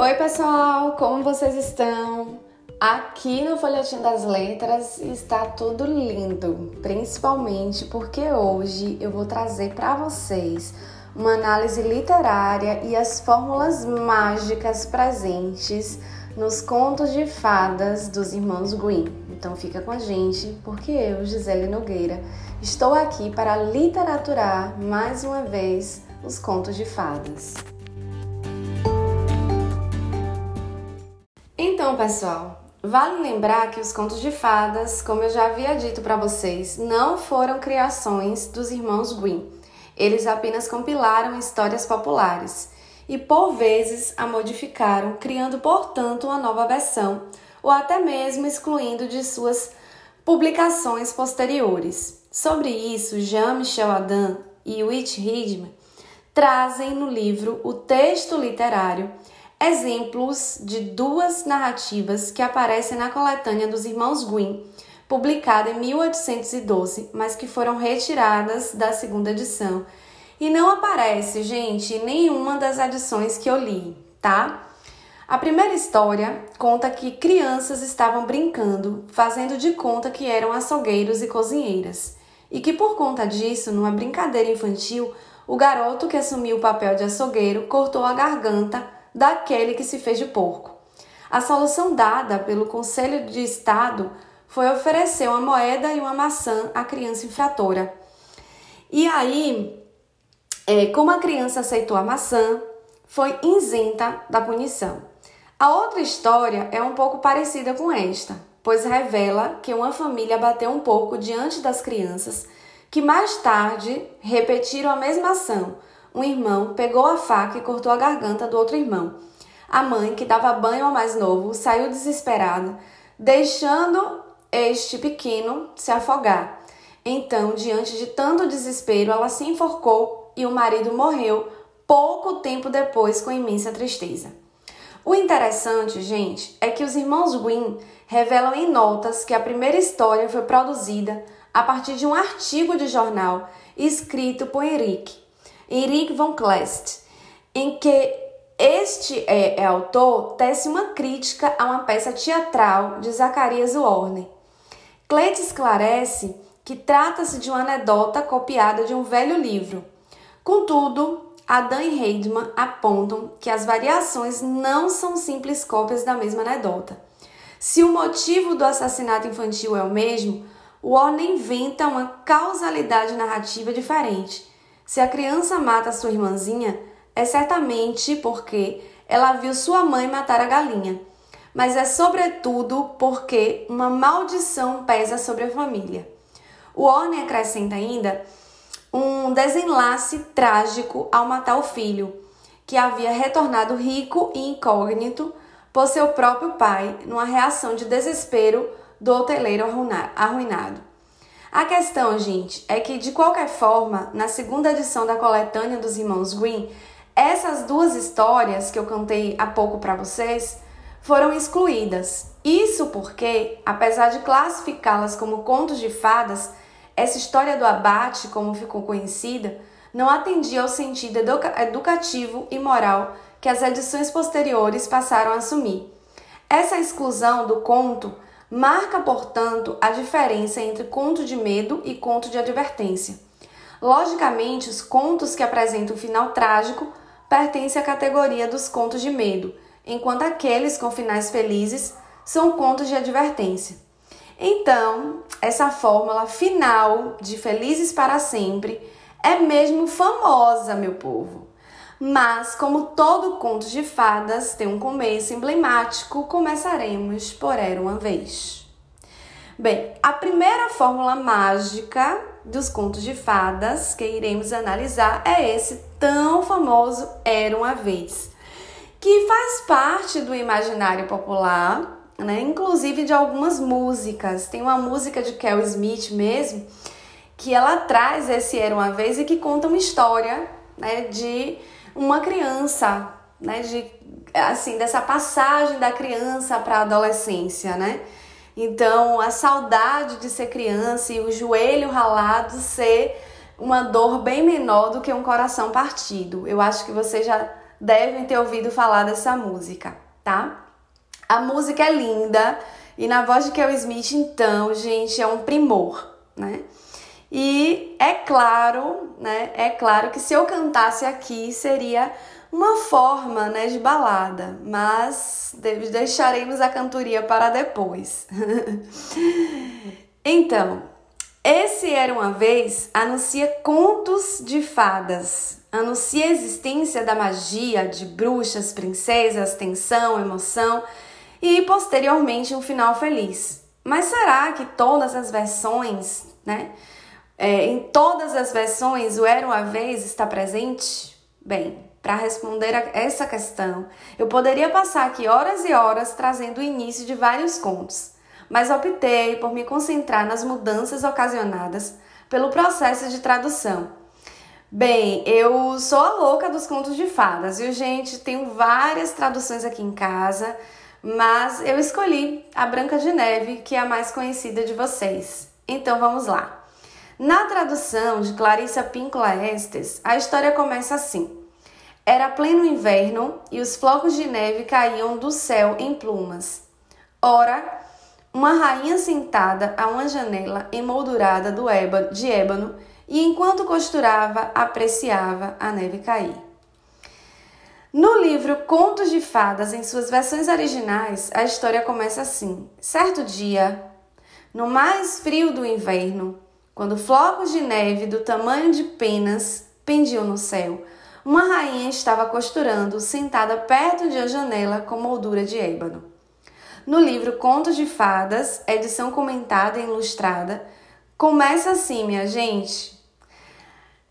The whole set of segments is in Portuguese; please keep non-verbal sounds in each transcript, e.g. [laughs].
Oi, pessoal, como vocês estão? Aqui no Folhetim das Letras está tudo lindo, principalmente porque hoje eu vou trazer para vocês uma análise literária e as fórmulas mágicas presentes nos contos de fadas dos irmãos Green. Então fica com a gente, porque eu, Gisele Nogueira, estou aqui para literaturar mais uma vez os contos de fadas. Então, pessoal, vale lembrar que os contos de fadas, como eu já havia dito para vocês, não foram criações dos irmãos Green. Eles apenas compilaram histórias populares e por vezes a modificaram, criando, portanto, uma nova versão, ou até mesmo excluindo de suas publicações posteriores. Sobre isso, Jean-Michel Adam e Whit Hidman trazem no livro O Texto Literário exemplos de duas narrativas que aparecem na coletânea dos Irmãos Green, publicada em 1812, mas que foram retiradas da segunda edição. E não aparece, gente, nenhuma das edições que eu li, tá? A primeira história conta que crianças estavam brincando, fazendo de conta que eram açougueiros e cozinheiras, e que por conta disso, numa brincadeira infantil, o garoto que assumiu o papel de açougueiro cortou a garganta daquele que se fez de porco. A solução dada pelo Conselho de Estado foi oferecer uma moeda e uma maçã à criança infratora. E aí, é, como a criança aceitou a maçã, foi isenta da punição. A outra história é um pouco parecida com esta, pois revela que uma família bateu um porco diante das crianças, que mais tarde repetiram a mesma ação, um irmão pegou a faca e cortou a garganta do outro irmão. A mãe, que dava banho ao mais novo, saiu desesperada, deixando este pequeno se afogar. Então, diante de tanto desespero, ela se enforcou e o marido morreu pouco tempo depois com imensa tristeza. O interessante, gente, é que os irmãos Green revelam em notas que a primeira história foi produzida a partir de um artigo de jornal escrito por Henrique, Henrik von Kleist, em que este é, é, autor tece uma crítica a uma peça teatral de Zacarias Warner. Kleist esclarece que trata-se de uma anedota copiada de um velho livro. Contudo, Adam e Heidman apontam que as variações não são simples cópias da mesma anedota. Se o motivo do assassinato infantil é o mesmo, Warner inventa uma causalidade narrativa diferente se a criança mata sua irmãzinha, é certamente porque ela viu sua mãe matar a galinha, mas é sobretudo porque uma maldição pesa sobre a família. O Warner acrescenta ainda um desenlace trágico ao matar o filho, que havia retornado rico e incógnito por seu próprio pai, numa reação de desespero do hoteleiro arruinado. A questão, gente, é que de qualquer forma, na segunda edição da coletânea dos Irmãos Green, essas duas histórias que eu cantei há pouco para vocês foram excluídas. Isso porque, apesar de classificá-las como contos de fadas, essa história do abate, como ficou conhecida, não atendia ao sentido educativo e moral que as edições posteriores passaram a assumir. Essa exclusão do conto Marca, portanto, a diferença entre conto de medo e conto de advertência. Logicamente, os contos que apresentam um final trágico pertencem à categoria dos contos de medo, enquanto aqueles com finais felizes são contos de advertência. Então, essa fórmula final de felizes para sempre é mesmo famosa, meu povo. Mas, como todo conto de fadas tem um começo emblemático, começaremos por Era uma Vez. Bem, a primeira fórmula mágica dos contos de fadas que iremos analisar é esse tão famoso Era uma Vez, que faz parte do imaginário popular, né? inclusive de algumas músicas. Tem uma música de Kel Smith mesmo, que ela traz esse Era uma Vez e que conta uma história né, de uma criança, né, de assim, dessa passagem da criança para a adolescência, né? Então, a saudade de ser criança e o joelho ralado ser uma dor bem menor do que um coração partido. Eu acho que você já devem ter ouvido falar dessa música, tá? A música é linda e na voz de Kel Smith, então, gente, é um primor, né? E é claro, né? É claro que se eu cantasse aqui seria uma forma, né, de balada, mas deixaremos a cantoria para depois. [laughs] então, esse era uma vez anuncia contos de fadas, anuncia a existência da magia, de bruxas, princesas, tensão, emoção e posteriormente um final feliz. Mas será que todas as versões, né? É, em todas as versões o Era uma Vez está presente? Bem, para responder a essa questão, eu poderia passar aqui horas e horas trazendo o início de vários contos, mas optei por me concentrar nas mudanças ocasionadas pelo processo de tradução. Bem, eu sou a louca dos contos de fadas, viu, gente? Tenho várias traduções aqui em casa, mas eu escolhi a Branca de Neve, que é a mais conhecida de vocês. Então vamos lá. Na tradução de Clarissa Pinkola Estes, a história começa assim. Era pleno inverno e os flocos de neve caíam do céu em plumas. Ora, uma rainha sentada a uma janela emoldurada ébano, de ébano e enquanto costurava, apreciava a neve cair. No livro Contos de Fadas, em suas versões originais, a história começa assim: Certo dia, no mais frio do inverno, quando flocos de neve do tamanho de penas pendiam no céu, uma rainha estava costurando, sentada perto de uma janela com moldura de ébano. No livro Contos de Fadas, edição comentada e ilustrada, começa assim, minha gente.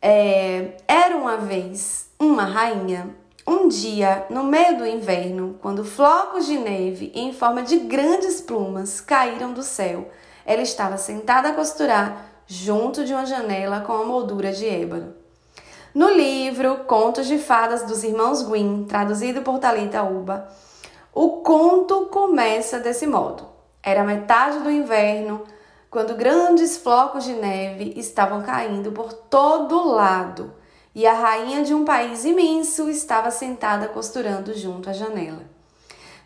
É, era uma vez uma rainha, um dia, no meio do inverno, quando flocos de neve em forma de grandes plumas caíram do céu, ela estava sentada a costurar junto de uma janela com a moldura de ébano. No livro Contos de Fadas dos Irmãos Grimm, traduzido por Talita Uba, o conto começa desse modo. Era metade do inverno, quando grandes flocos de neve estavam caindo por todo lado, e a rainha de um país imenso estava sentada costurando junto à janela.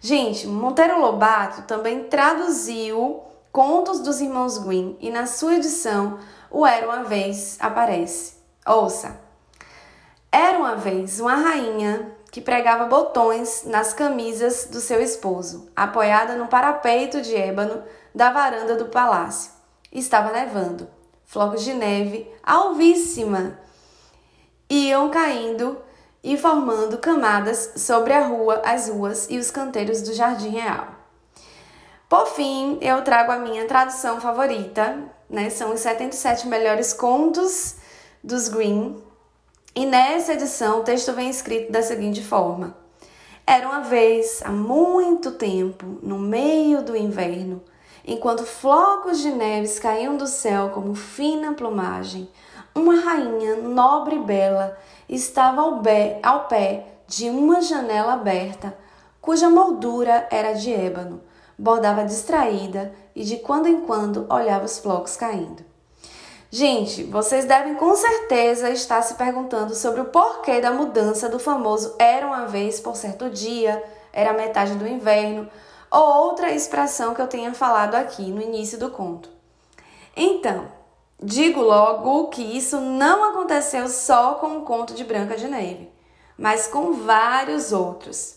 Gente, Monteiro Lobato também traduziu Contos dos Irmãos Grimm e na sua edição o Era uma Vez aparece. Ouça! Era uma vez uma rainha que pregava botões nas camisas do seu esposo, apoiada no parapeito de ébano da varanda do palácio. Estava nevando. Flocos de neve alvíssima iam caindo e formando camadas sobre a rua, as ruas e os canteiros do jardim real. Por fim, eu trago a minha tradução favorita, né? São os 77 melhores contos dos Green. E nessa edição o texto vem escrito da seguinte forma: Era uma vez, há muito tempo, no meio do inverno, enquanto flocos de neves caíam do céu como fina plumagem, uma rainha nobre e bela estava ao, ao pé de uma janela aberta, cuja moldura era de ébano bordava distraída e de quando em quando olhava os flocos caindo. Gente, vocês devem com certeza estar se perguntando sobre o porquê da mudança do famoso era uma vez por certo dia, era metade do inverno, ou outra expressão que eu tenha falado aqui no início do conto. Então, digo logo que isso não aconteceu só com o conto de Branca de Neve, mas com vários outros.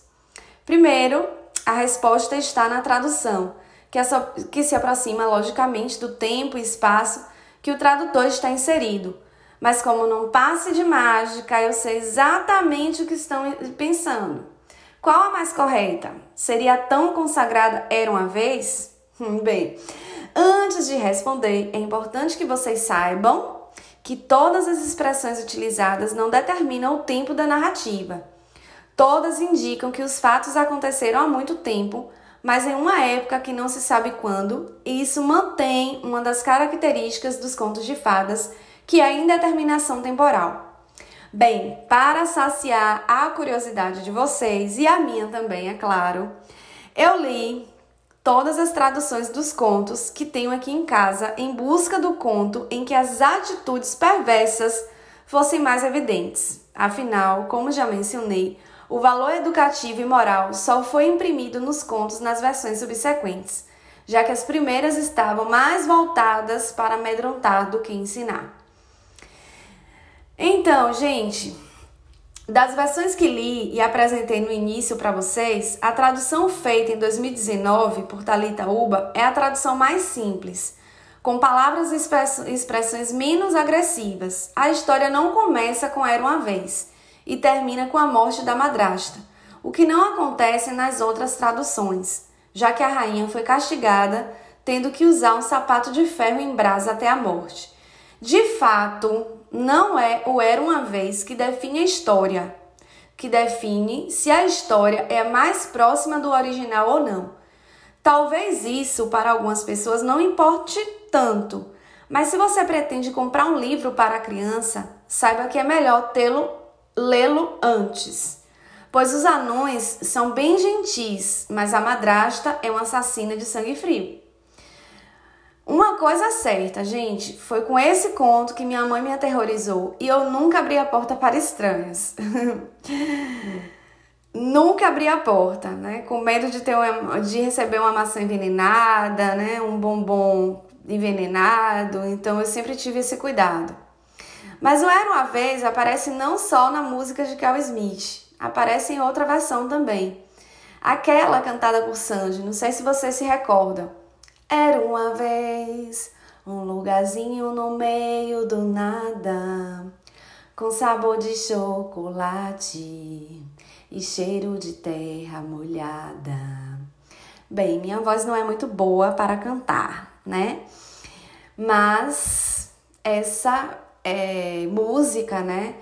Primeiro, a resposta está na tradução, que, é só, que se aproxima logicamente do tempo e espaço que o tradutor está inserido. Mas como não passe de mágica, eu sei exatamente o que estão pensando. Qual a mais correta? Seria tão consagrada era uma vez? Hum, bem, antes de responder, é importante que vocês saibam que todas as expressões utilizadas não determinam o tempo da narrativa. Todas indicam que os fatos aconteceram há muito tempo, mas em uma época que não se sabe quando, e isso mantém uma das características dos contos de fadas, que é a indeterminação temporal. Bem, para saciar a curiosidade de vocês e a minha também, é claro, eu li todas as traduções dos contos que tenho aqui em casa em busca do conto em que as atitudes perversas fossem mais evidentes. Afinal, como já mencionei, o valor educativo e moral só foi imprimido nos contos nas versões subsequentes, já que as primeiras estavam mais voltadas para amedrontar do que ensinar. Então, gente, das versões que li e apresentei no início para vocês, a tradução feita em 2019 por Talita Uba é a tradução mais simples, com palavras e expressões menos agressivas. A história não começa com Era uma vez e termina com a morte da madrasta, o que não acontece nas outras traduções, já que a rainha foi castigada tendo que usar um sapato de ferro em brasa até a morte. De fato, não é o era uma vez que define a história, que define se a história é mais próxima do original ou não. Talvez isso para algumas pessoas não importe tanto, mas se você pretende comprar um livro para a criança, saiba que é melhor tê-lo lê-lo antes. Pois os anões são bem gentis, mas a madrasta é uma assassina de sangue frio. Uma coisa certa, gente, foi com esse conto que minha mãe me aterrorizou e eu nunca abri a porta para estranhos. [laughs] nunca abri a porta, né? Com medo de ter uma, de receber uma maçã envenenada, né? Um bombom envenenado. Então eu sempre tive esse cuidado. Mas o Era uma vez aparece não só na música de Cal Smith, aparece em outra versão também. Aquela cantada por Sandy, não sei se vocês se recordam. Era uma vez um lugarzinho no meio do nada, com sabor de chocolate e cheiro de terra molhada. Bem, minha voz não é muito boa para cantar, né? Mas essa é, música, né?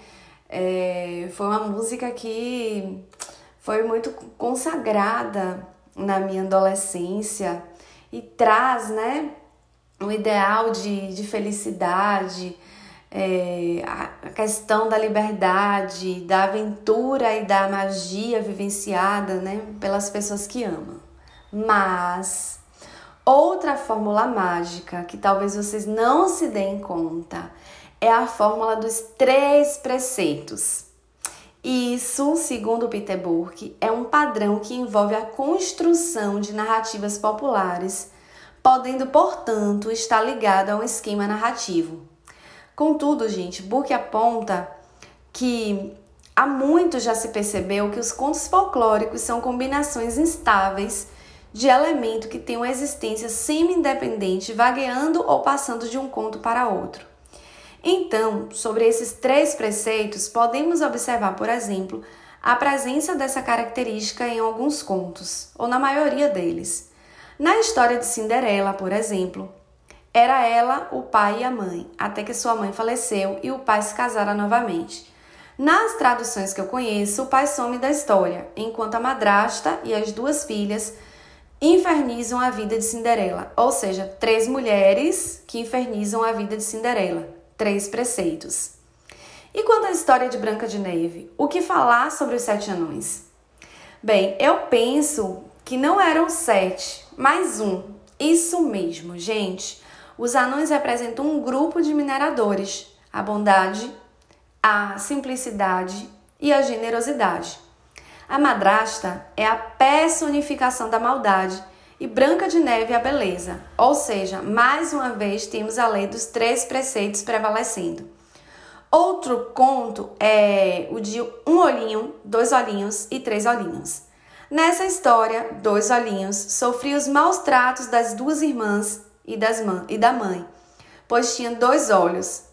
É, foi uma música que foi muito consagrada na minha adolescência e traz, né, um ideal de, de felicidade, é, a questão da liberdade, da aventura e da magia vivenciada, né, pelas pessoas que amam. Mas outra fórmula mágica que talvez vocês não se deem conta é a fórmula dos três preceitos. Isso, segundo Peter Burke, é um padrão que envolve a construção de narrativas populares, podendo, portanto, estar ligado a um esquema narrativo. Contudo, gente, Burke aponta que há muito já se percebeu que os contos folclóricos são combinações instáveis de elemento que têm uma existência semi-independente, vagueando ou passando de um conto para outro. Então, sobre esses três preceitos, podemos observar, por exemplo, a presença dessa característica em alguns contos, ou na maioria deles. Na história de Cinderela, por exemplo, era ela, o pai e a mãe, até que sua mãe faleceu e o pai se casara novamente. Nas traduções que eu conheço, o pai some da história, enquanto a madrasta e as duas filhas infernizam a vida de Cinderela, ou seja, três mulheres que infernizam a vida de Cinderela três preceitos. E quanto à história de Branca de Neve, o que falar sobre os sete anões? Bem, eu penso que não eram sete, mas um. Isso mesmo, gente. Os anões representam um grupo de mineradores: a bondade, a simplicidade e a generosidade. A madrasta é a personificação da maldade e Branca de Neve a beleza. Ou seja, mais uma vez temos a lei dos três preceitos prevalecendo. Outro conto é o de um olhinho, dois olhinhos e três olhinhos. Nessa história, dois olhinhos sofria os maus tratos das duas irmãs e, das e da mãe, pois tinha dois olhos,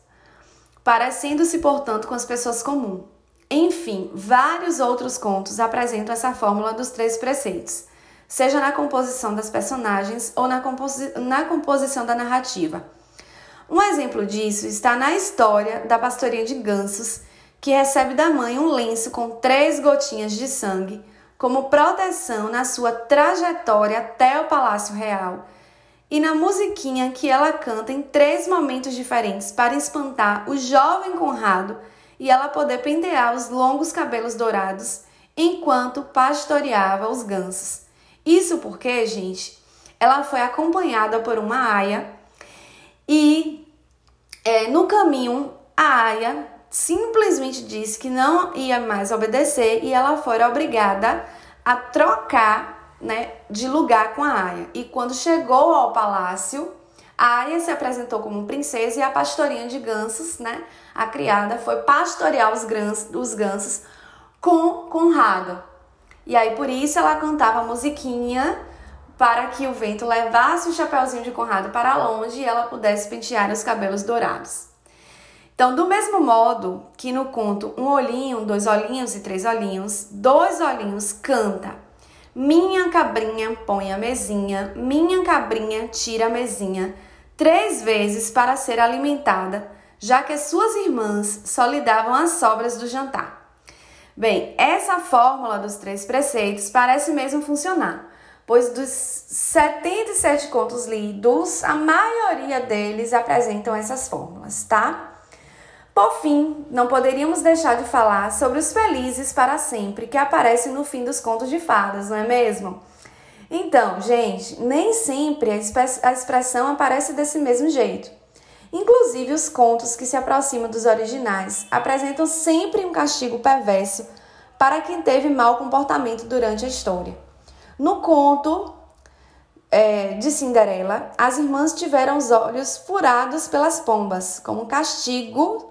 parecendo-se, portanto, com as pessoas comuns. Enfim, vários outros contos apresentam essa fórmula dos três preceitos seja na composição das personagens ou na, composi na composição da narrativa. Um exemplo disso está na história da pastorinha de gansos, que recebe da mãe um lenço com três gotinhas de sangue como proteção na sua trajetória até o Palácio Real, e na musiquinha que ela canta em três momentos diferentes para espantar o jovem Conrado e ela poder pentear os longos cabelos dourados enquanto pastoreava os gansos. Isso porque, gente, ela foi acompanhada por uma aia e é, no caminho a aia simplesmente disse que não ia mais obedecer e ela foi obrigada a trocar né, de lugar com a Aya. E quando chegou ao palácio, a Aya se apresentou como princesa e a pastorinha de gansos, né, a criada, foi pastorear os, grãos, os gansos com Conrado. E aí por isso ela cantava a musiquinha para que o vento levasse o chapeuzinho de Conrado para longe e ela pudesse pentear os cabelos dourados. Então, do mesmo modo que no conto Um Olhinho, Dois Olhinhos e Três Olhinhos, Dois Olhinhos canta Minha cabrinha põe a mesinha, minha cabrinha tira a mesinha, três vezes para ser alimentada, já que as suas irmãs só lhe davam as sobras do jantar. Bem, essa fórmula dos três preceitos parece mesmo funcionar pois dos 77 contos lidos, a maioria deles apresentam essas fórmulas, tá? Por fim, não poderíamos deixar de falar sobre os felizes para sempre que aparecem no fim dos contos de fadas, não é mesmo? Então, gente, nem sempre a expressão aparece desse mesmo jeito. Inclusive, os contos que se aproximam dos originais apresentam sempre um castigo perverso para quem teve mau comportamento durante a história. No conto é, de Cinderela, as irmãs tiveram os olhos furados pelas pombas, como castigo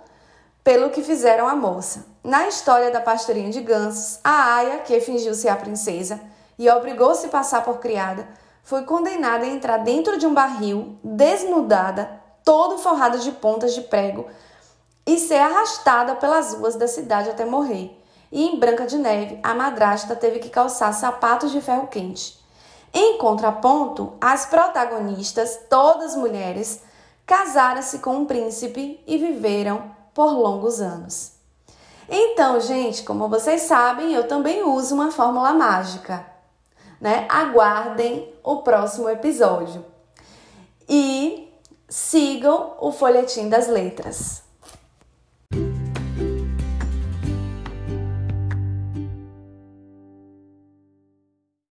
pelo que fizeram à moça. Na história da pastorinha de gansos, a Aya, que fingiu ser a princesa e obrigou-se a passar por criada, foi condenada a entrar dentro de um barril, desnudada, todo forrada de pontas de prego, e ser arrastada pelas ruas da cidade até morrer e em Branca de Neve, a madrasta teve que calçar sapatos de ferro quente. Em contraponto, as protagonistas, todas mulheres, casaram-se com um príncipe e viveram por longos anos. Então, gente, como vocês sabem, eu também uso uma fórmula mágica. Né? Aguardem o próximo episódio. E sigam o Folhetim das Letras.